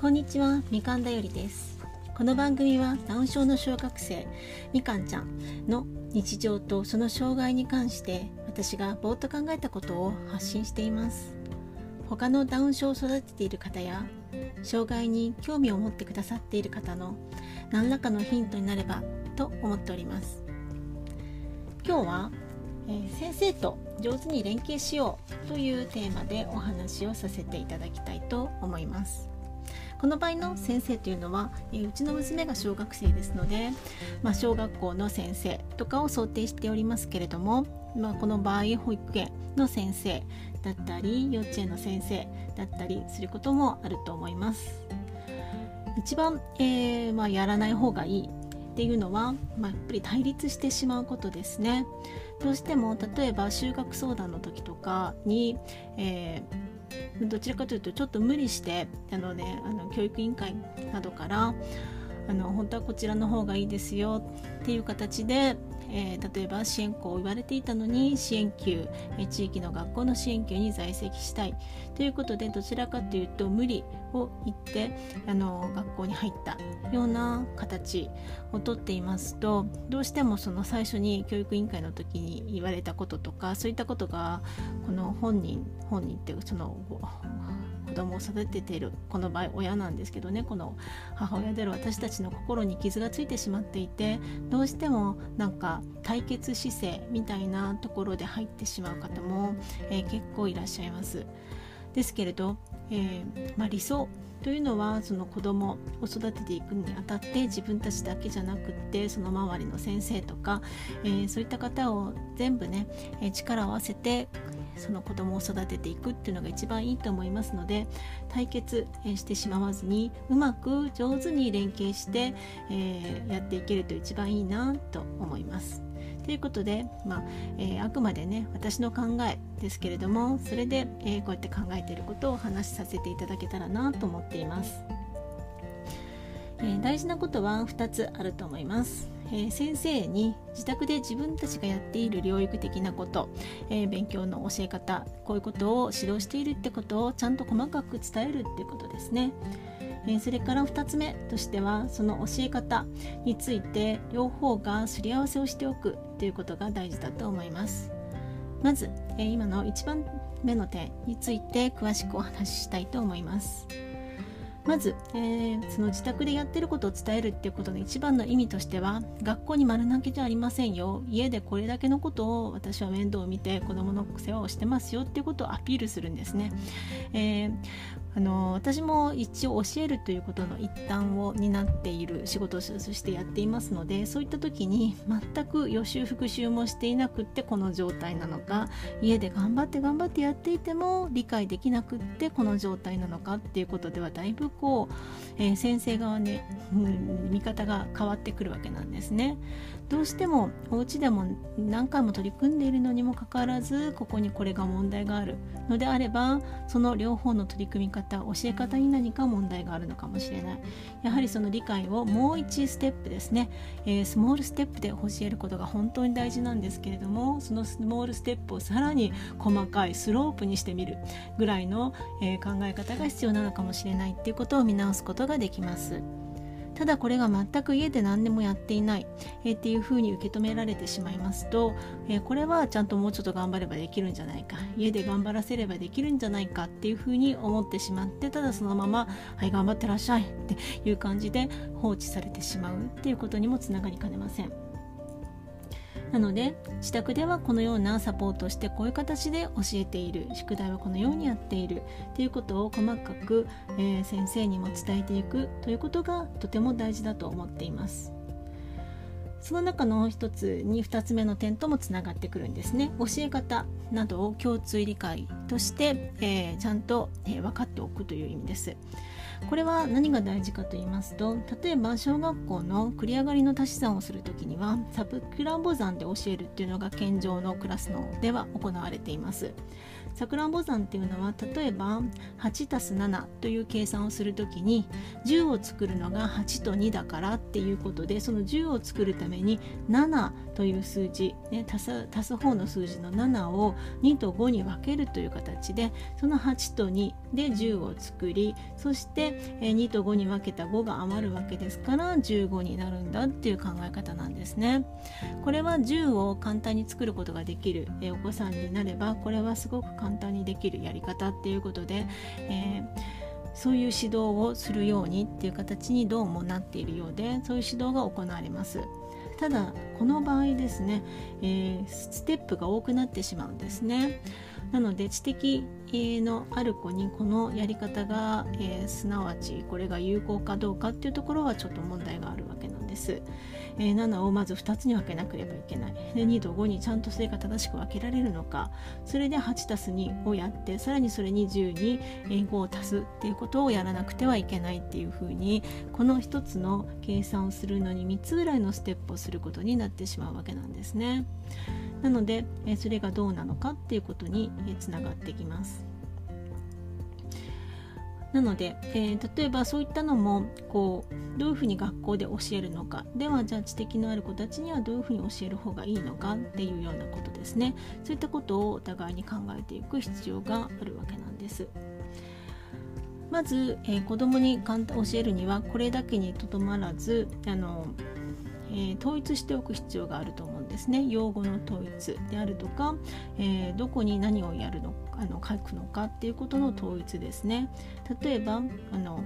こんにちはみかんだよりです。この番組はダウン症の小学生みかんちゃんの日常とその障害に関して私がぼーっと考えたことを発信しています。他のダウン症を育てている方や障害に興味を持ってくださっている方の何らかのヒントになればと思っております。今日は、えー、先生と上手に連携しようというテーマでお話をさせていただきたいと思います。この場合の先生というのは、えうちの娘が小学生ですので、まあ、小学校の先生とかを想定しておりますけれども、まあ、この場合保育園の先生だったり幼稚園の先生だったりすることもあると思います。一番、えー、まあ、やらない方がいいっていうのは、まあ、やっぱり対立してしまうことですね。どうしても例えば就学相談の時とかに、えー、どちらかというとちょっと無理してあの、ね、あの教育委員会などからあの本当はこちらの方がいいですよっていう形でえー、例えば支援校を言われていたのに支援級、え、地域の学校の支援級に在籍したい。ということでどちらかというと無理を言ってあの学校に入ったような形をとっていますとどうしてもその最初に教育委員会の時に言われたこととかそういったことがこの本人本人っていうその子供を育てているこの場合親なんですけどねこの母親である私たちの心に傷がついてしまっていてどうしてもなんか対決姿勢みたいなところで入ってしまう方も、えー、結構いらっしゃいます。ですけれど、えー、まあ、理想というのはその子供を育てていくにあたって自分たちだけじゃなくってその周りの先生とか、えー、そういった方を全部ね、え力を合わせてその子供を育てていくっていうのが一番いいと思いますので対決してしまわずにうまく上手に連携して、えー、やっていけると一番いいなと思います。ということで、まあえー、あくまでね私の考えですけれどもそれで、えー、こうやって考えていることをお話しさせていただけたらなと思っています。えー、大事なことは2つあると思います。え、先生に自宅で自分たちがやっている療育的なこと、えー、勉強の教え方こういうことを指導しているってことをちゃんと細かく伝えるってことですね。えそれから2つ目としてはその教え方について両方がすり合わせをしておくということが大事だと思います。まず、え今の1番目の点について詳しくお話ししたいと思います。まず、えー、その自宅でやってることを伝えるっていうことの一番の意味としては学校に丸投げじゃありませんよ家でこれだけのことを私は面倒を見て子どもの世話をしてますよっていうことをアピールするんですね、えー、あの私も一応教えるということの一端を担っている仕事をしてやっていますのでそういった時に全く予習復習もしていなくってこの状態なのか家で頑張って頑張ってやっていても理解できなくってこの状態なのかっていうことではだいぶこう、えー、先生側ね、うん、見方が変わってくるわけなんですね。どうしてもお家でも何回も取り組んでいるのにもかかわらずここにこれが問題があるのであればその両方の取り組み方教え方に何か問題があるのかもしれないやはりその理解をもう1ステップですね、えー、スモールステップで教えることが本当に大事なんですけれどもそのスモールステップをさらに細かいスロープにしてみるぐらいの、えー、考え方が必要なのかもしれないっていうことを見直すことができます。ただこれが全く家で何でもやっていない、えー、っていうふうに受け止められてしまいますと、えー、これはちゃんともうちょっと頑張ればできるんじゃないか家で頑張らせればできるんじゃないかっていうふうに思ってしまってただそのまま「はい頑張ってらっしゃい」っていう感じで放置されてしまうっていうことにもつながりかねません。なので自宅ではこのようなサポートをしてこういう形で教えている宿題はこのようにやっているということを細かく、えー、先生にも伝えていくということがとても大事だと思っています。その中の一つに2つ目の点ともつながってくるんですね。教え方などを共通理解として、えー、ちゃんと、えー、分かっておくという意味です。これは何が大事かと言いますと例えば小学校の繰り上がりの足し算をする時にはサブクランボ算で教えるっていうのが健常のクラスのでは行われています。さくらんぼ算っていうのは例えば8たす7という計算をする時に10を作るのが8と2だからっていうことでその10を作るために7という数字、ね、足す足す方の数字の7を2と5に分けるという形でその8と2で10を作りそして2と5に分けた5が余るわけですから15になるんだっていう考え方なんですね。これは10を簡単に作ることができるお子さんになればこれはすごく簡単にできるやり方っていうことで、えーそういう指導をするようにっていう形にどうもなっているようでそういう指導が行われますただこの場合ですね、えー、ステップが多くなってしまうんですね。なので知的のある子にこのやり方が、えー、すなわちこれが有効かどうかっていうところはちょっと問題があるわけなんです、えー、7をまず2つに分けなければいけないで2と5にちゃんとそれが正しく分けられるのかそれで 8+2 をやってさらにそれに10に5を足すっていうことをやらなくてはいけないっていうふうにこの1つの計算をするのに3つぐらいのステップをすることになってしまうわけなんですね。なので、えそれがどうなのかっていうことにつながってきます。なので、えー、例えばそういったのもこうどういうふうに学校で教えるのかではじゃあ知的のある子たちにはどういうふうに教える方がいいのかっていうようなことですねそういったことをお互いに考えていく必要があるわけなんです。まず、えー、子どもに教えるにはこれだけにとどまらずあのえー、統一しておく必要があると思うんですね。用語の統一であるとか、えー、どこに何をやるのあの書くのかっていうことの統一ですね。例えばあの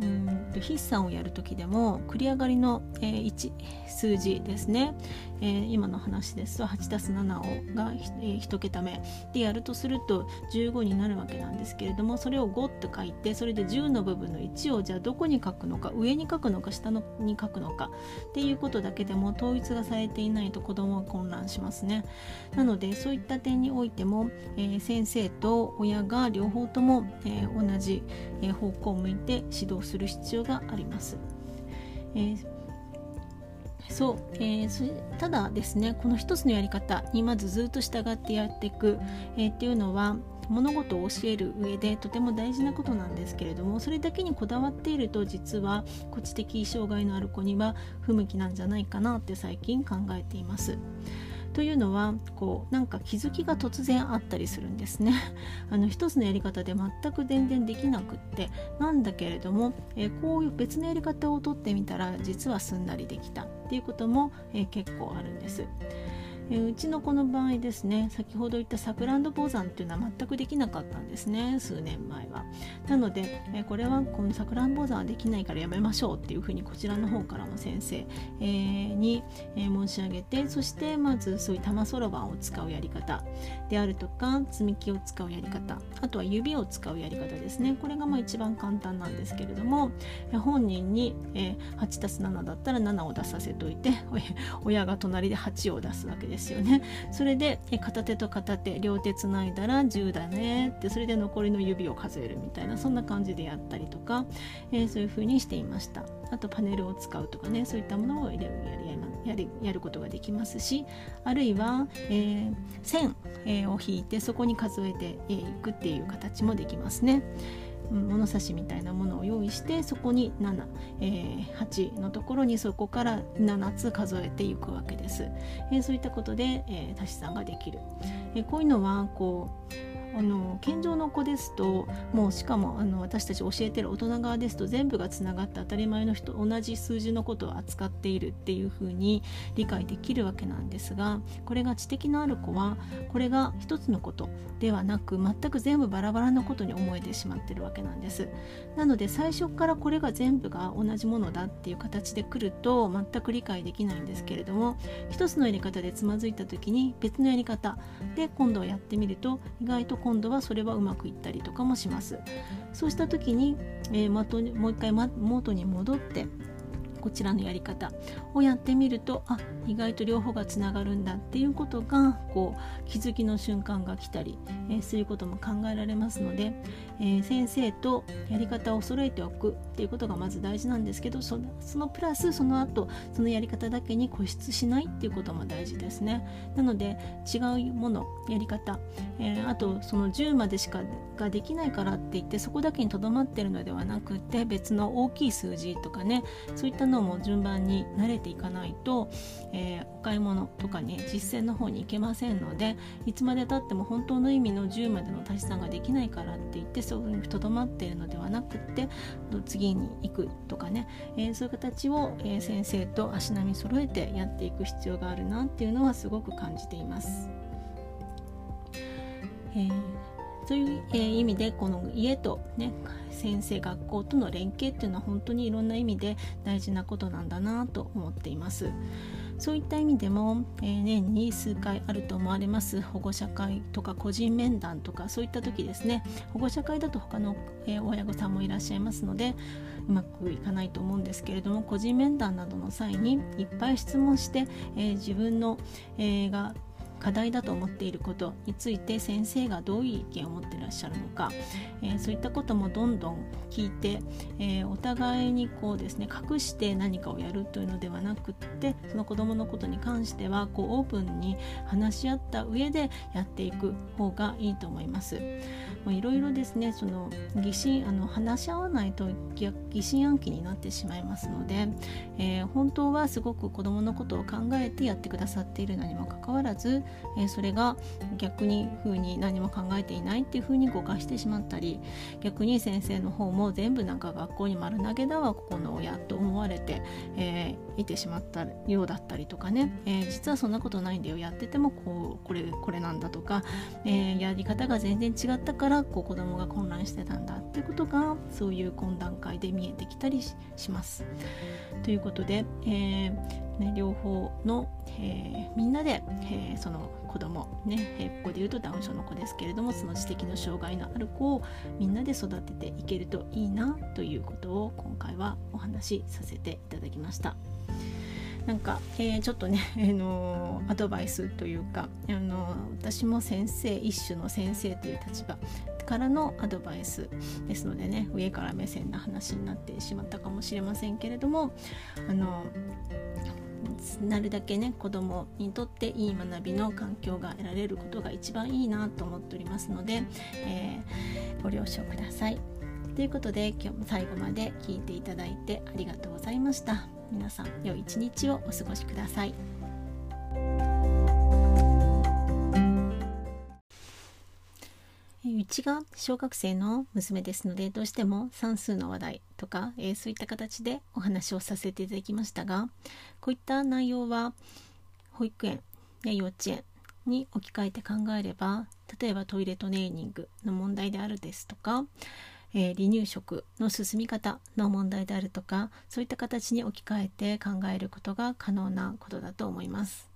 うん筆算をやる時でも繰り上がりの、えー、1数字ですね、えー、今の話ですと 8+7 をが、えー、1桁目。でやるとすると15になるわけなんですけれどもそれを5って書いてそれで10の部分の1をじゃあどこに書くのか上に書くのか下のに書くのかっていうことだけでも統一がされていないと子どもは混乱しますね。なのでそういった点においても、えー、先生と親が両方とも、えー、同じ、方向を向いて指導する必要があります。えーそう、えー、ただですねこの一つのやり方にまずずっと従ってやっていく、えー、っていうのは物事を教える上でとても大事なことなんですけれどもそれだけにこだわっていると実は知的障害のある子には不向きなんじゃないかなって最近考えています。というのはこうなんか気づきが突然あったりするんですね。あの一つのやり方で全く全然できなくってなんだけれども、えー、こういう別のやり方をとってみたら実はすんなりできたっていうことも、えー、結構あるんです。えうちの子の場合ですね先ほど言ったサクランドボザンっていうのは全くできなかったんですね数年前は。なので、えこれはこのサクランボザンはできないからやめましょうっていうふうにこちらの方からも先生、えー、に、え、申し上げてそしてまずそういう玉そろばんを使うやり方。であるとか積み木を使うやり方。あとは指を使うやり方ですね。これがまあ一番簡単なんですけれども本人に、えー、8+7 だったら7を出させといて親が隣で8を出すわけです。ですよね。それで片手と片手両手つないだら10だね。ってそれで残りの指を数えるみたいなそんな感じでやったりとか、えー、そういう風にしていました。あとパネルを使うとかねそういったものをやるやるやることができますしあるいは、えー、線、を引いてそこに数えていくっていう形もできますね。物差しみたいなものを用意してそこに7、えー、8のところにそこから7つ数えていくわけです、えー、そういったことで、えー、足し算ができる、えこういうのはこうあの健常の子ですともうしかもあの私たち教えてる大人側ですと全部がつながって当たり前の人同じ数字のことを扱っているっていうふうに理解できるわけなんですがこれが知的のある子はこれが一つのことではなく全く全部バラバラなことに思えてしまってるわけなんです。なので最初からこれが全部が同じものだっていう形で来ると全く理解できないんですけれども一つのやり方でつまずいた時に別のやり方で今度はやってみると意外と今度はそれはうまくいったりとかもします。そうした時に、えー、もう一回元に戻ってこちらのやり方をやってみるとあ意外と両方がつながるんだっていうことがこう気づきの瞬間が来たり、えー、そういうことも考えられますので、えー、先生とやり方を揃えておくっていうことがまず大事なんですけどそのそのプラスその後そのやり方だけに固執しないっていうことも大事ですね。なので違うものやり方、えー、あとその10までしかができないからって言ってそこだけにとどまってるのではなくて別の大きい数字とかねそういったのも順番に慣れていかないと、えー、お買い物とかね実践の方に行けませんのでいつまでたっても本当の意味の10までの足し算ができないからって言ってそういうふうにとどまっているのではなくって次に行くとかね、えー、そういう形を、え、先生と足並み揃えてやっていく必要があるなっていうのはすごく感じています。えーという、え、意味でこの家と、ね、先生学校との連携っていうのは本当にいろんな意味で大事なことなんだなと思っています。そういった意味でも、えー、年に数回あると思われます保護者会とか個人面談とかそういった時ですね保護者会だと他の、えー、親御さんもいらっしゃいますのでうまくいかないと思うんですけれども個人面談などの際にいっぱい質問して、えー、自分の、えが課題だと思っていることについて先生がどういう意見を持っていらっしゃるのか、えー、そういったこともどんどん聞いて、えー、お互いにこうですね隠して何かをやるというのではなくってその子どものことに関してはこうオープンに話し合った上でやっていく方がいいと思います。いろいろですねその疑心あの話し合わないと疑心暗鬼になってしまいますので、えー、本当はすごく子どものことを考えてやってくださっているのにもかかわらずえー、それが逆に風に何も考えていないっていう風に誤解してしまったり逆に先生の方も全部なんか学校に丸投げだわここの親と思われて、えー、いてしまったようだったりとかね、えー、実はそんなことないんだよやっててもこうこれこれなんだとか、え、やり方が全然違ったからこう子供が混乱してたんだっていうことがそういう懇談会で見えてきたりします。ということで、えーね、両方の、えー、みんなで、えー、その子供ね、えー、ここで言うとダウン症の子ですけれどもその知的の障害のある子をみんなで育てていけるといいなということを今回はお話しさせていただきました。なんか、えー、ちょっとね、えー、のアドバイスというか、あの私も先生一種の先生という立場からのアドバイスですのでね上から目線な話になってしまったかもしれませんけれどもあのなるだけね子どもにとっていい学びの環境が得られることが一番いいなと思っておりますので、えー、ご了承ください。ということで今日も最後まで聞いていただいてありがとうございました。皆さん良い一日をお過ごしください。ちが小学生の娘ですのでどうしても算数の話題とか、えー、そういった形でお話をさせていただきましたがこういった内容は保育園や幼稚園に置き換えて考えれば例えばトイレトレーニングの問題であるですとか、えー、離乳食の進み方の問題であるとかそういった形に置き換えて考えることが可能なことだと思います。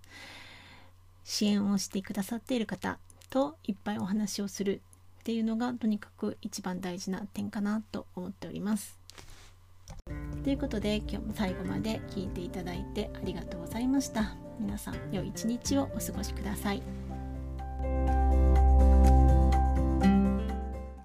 支援をしてくださっている方といっぱいお話をするっていうのがとにかく一番大事な点かなと思っております。ということで今日も最後まで聞いていただいてありがとうございました。皆さん良い一日をお過ごしください。